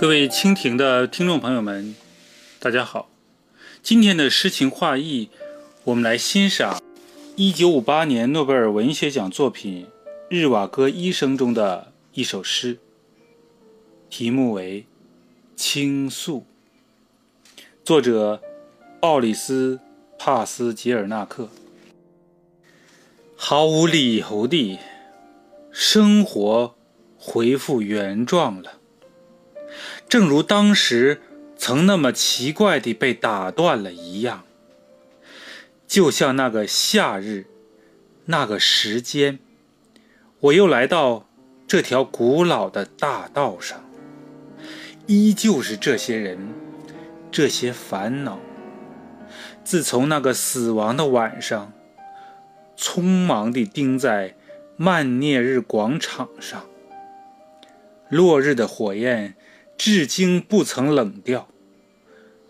各位蜻蜓的听众朋友们，大家好。今天的诗情画意，我们来欣赏1958年诺贝尔文学奖作品《日瓦戈医生》中的一首诗，题目为《倾诉》，作者奥里斯·帕斯吉尔纳克。毫无理由地，生活恢复原状了。正如当时曾那么奇怪地被打断了一样，就像那个夏日，那个时间，我又来到这条古老的大道上，依旧是这些人，这些烦恼。自从那个死亡的晚上，匆忙地钉在曼涅日广场上，落日的火焰。至今不曾冷掉。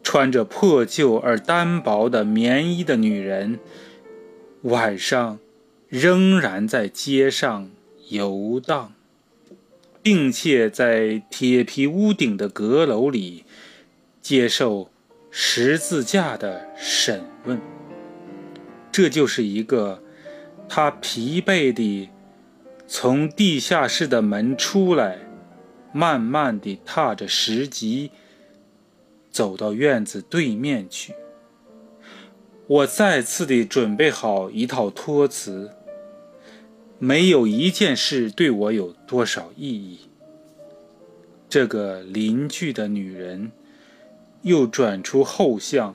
穿着破旧而单薄的棉衣的女人，晚上仍然在街上游荡，并且在铁皮屋顶的阁楼里接受十字架的审问。这就是一个他疲惫地从地下室的门出来。慢慢地踏着石级走到院子对面去。我再次地准备好一套托词。没有一件事对我有多少意义。这个邻居的女人又转出后巷，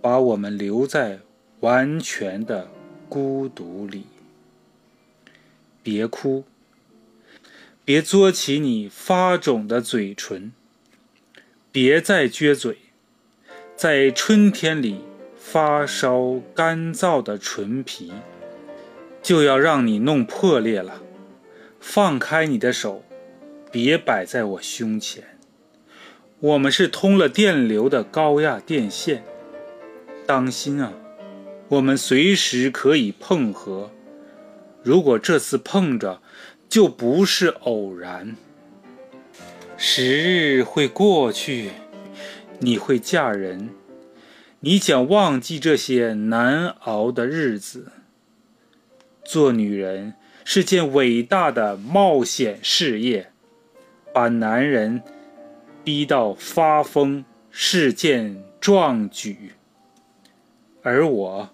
把我们留在完全的孤独里。别哭。别嘬起你发肿的嘴唇，别再撅嘴，在春天里发烧干燥的唇皮就要让你弄破裂了。放开你的手，别摆在我胸前。我们是通了电流的高压电线，当心啊！我们随时可以碰合。如果这次碰着，就不是偶然。时日会过去，你会嫁人，你将忘记这些难熬的日子。做女人是件伟大的冒险事业，把男人逼到发疯是件壮举。而我，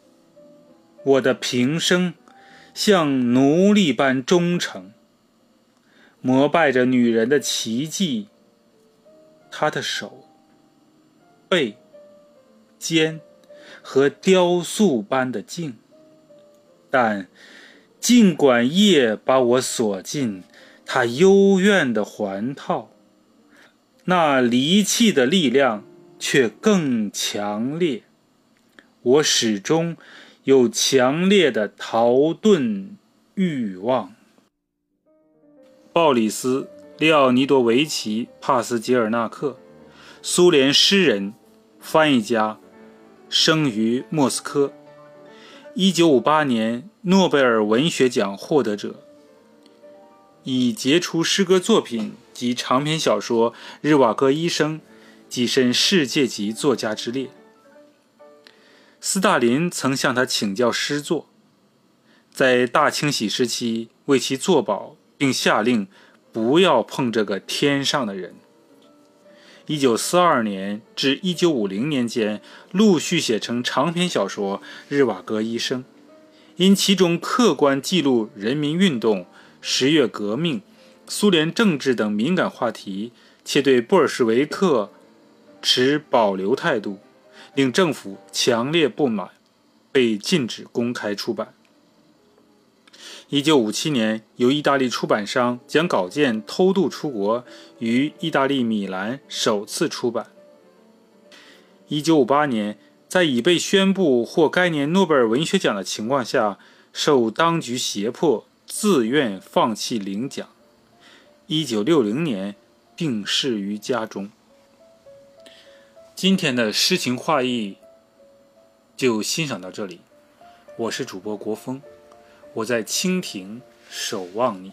我的平生像奴隶般忠诚。膜拜着女人的奇迹，她的手、背、肩和雕塑般的静。但尽管夜把我锁进她幽怨的环套，那离弃的力量却更强烈。我始终有强烈的逃遁欲望。鲍里斯·列奥尼多维奇·帕斯捷尔纳克，苏联诗人、翻译家，生于莫斯科。1958年诺贝尔文学奖获得者，以杰出诗歌作品及长篇小说《日瓦戈医生》跻身世界级作家之列。斯大林曾向他请教诗作，在大清洗时期为其作保。并下令不要碰这个天上的人。一九四二年至一九五零年间，陆续写成长篇小说《日瓦戈医生》，因其中客观记录人民运动、十月革命、苏联政治等敏感话题，且对布尔什维克持保留态度，令政府强烈不满，被禁止公开出版。一九五七年，由意大利出版商将稿件偷渡出国，于意大利米兰首次出版。一九五八年，在已被宣布获该年诺贝尔文学奖的情况下，受当局胁迫，自愿放弃领奖。一九六零年，病逝于家中。今天的诗情画意就欣赏到这里，我是主播国风。我在蜻蜓守望你。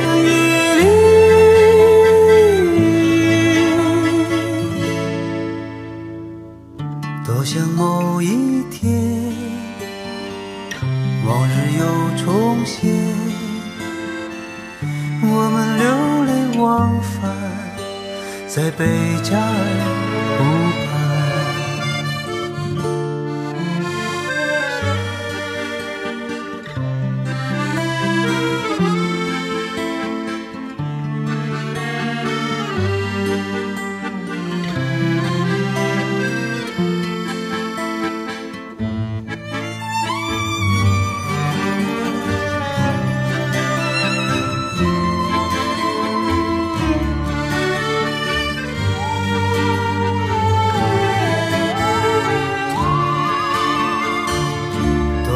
好像某一天，往日又重现，我们流连忘返在贝加尔湖。